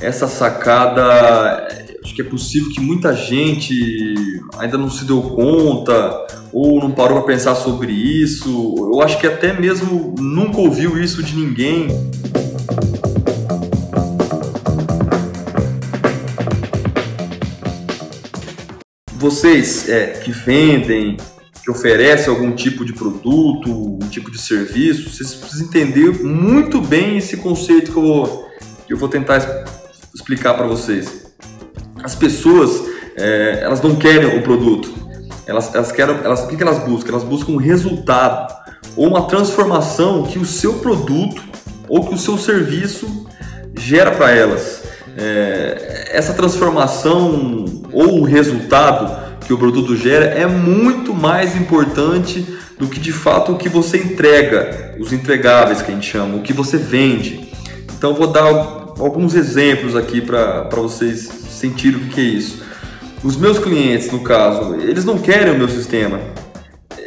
essa sacada, acho que é possível que muita gente ainda não se deu conta ou não parou para pensar sobre isso. Eu acho que até mesmo nunca ouviu isso de ninguém. Vocês é, que vendem, que oferecem algum tipo de produto, um tipo de serviço, vocês precisam entender muito bem esse conceito que eu vou, que eu vou tentar explicar para vocês. As pessoas, é, elas não querem o produto, elas, elas querem, elas, o que elas buscam? Elas buscam um resultado ou uma transformação que o seu produto ou que o seu serviço gera para elas. É, essa transformação ou o resultado que o produto gera é muito mais importante do que de fato o que você entrega, os entregáveis que a gente chama, o que você vende. Então vou dar alguns exemplos aqui para vocês sentirem o que é isso. Os meus clientes, no caso, eles não querem o meu sistema.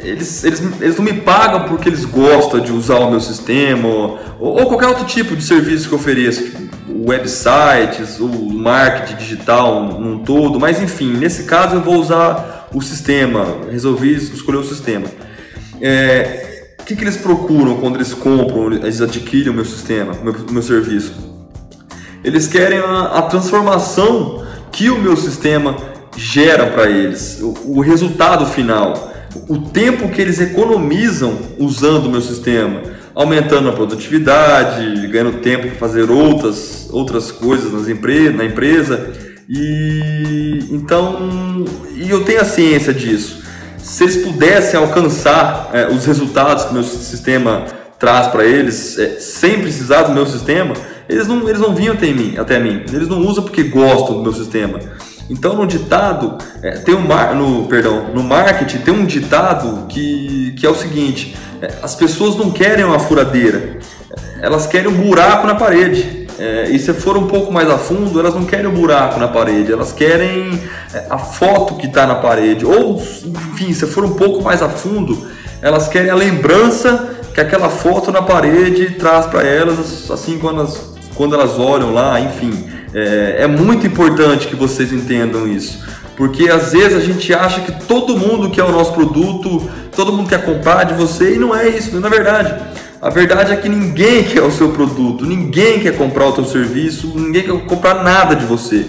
Eles, eles, eles não me pagam porque eles gostam de usar o meu sistema ou, ou qualquer outro tipo de serviço que eu ofereço, tipo websites, o marketing digital num todo, mas enfim, nesse caso eu vou usar o sistema, resolvi escolher o sistema. É, o que, que eles procuram quando eles compram, eles adquirem o meu sistema, o meu, o meu serviço? Eles querem a, a transformação que o meu sistema gera para eles, o, o, resultado final, o tempo que eles economizam usando o meu sistema, aumentando a produtividade, ganhando tempo para fazer outras, outras coisas nas empre na empresa. E então, e eu tenho a ciência disso. Se eles pudessem alcançar é, os resultados que meu sistema traz para eles, é, sem precisar do meu sistema, eles não, eles não vinham até mim, até mim. Eles não usam porque gostam do meu sistema. Então no ditado é, tem um mar, no perdão no marketing tem um ditado que, que é o seguinte: é, as pessoas não querem uma furadeira, elas querem um buraco na parede. É, e se for um pouco mais a fundo, elas não querem um buraco na parede, elas querem é, a foto que está na parede. Ou, enfim, se for um pouco mais a fundo, elas querem a lembrança que aquela foto na parede traz para elas, assim quando elas, quando elas olham lá, enfim. É, é muito importante que vocês entendam isso. Porque às vezes a gente acha que todo mundo quer o nosso produto, todo mundo quer comprar de você e não é isso, não é verdade. A verdade é que ninguém quer o seu produto, ninguém quer comprar o seu serviço, ninguém quer comprar nada de você.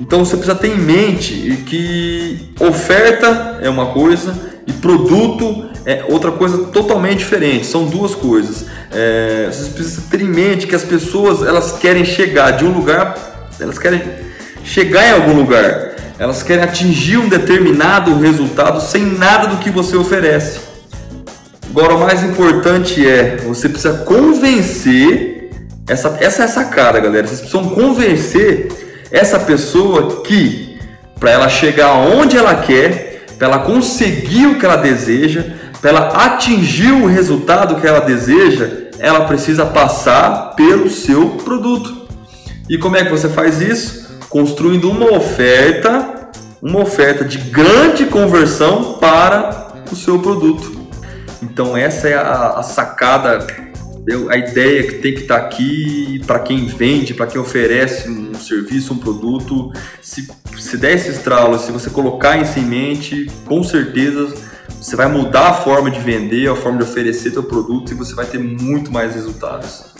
Então você precisa ter em mente que oferta é uma coisa e produto é outra coisa totalmente diferente. São duas coisas. É, vocês precisam ter em mente que as pessoas elas querem chegar de um lugar, elas querem chegar em algum lugar, elas querem atingir um determinado resultado sem nada do que você oferece. Agora, o mais importante é você precisa convencer essa essa é essa cara, galera. Vocês precisam convencer essa pessoa que para ela chegar onde ela quer, para ela conseguir o que ela deseja, para ela atingir o resultado que ela deseja, ela precisa passar pelo seu produto. E como é que você faz isso? Construindo uma oferta, uma oferta de grande conversão para o seu produto. Então essa é a, a sacada, a ideia que tem que estar aqui para quem vende, para quem oferece um serviço, um produto. Se, se der esse estralo, se você colocar isso em mente, com certeza você vai mudar a forma de vender, a forma de oferecer seu produto e você vai ter muito mais resultados.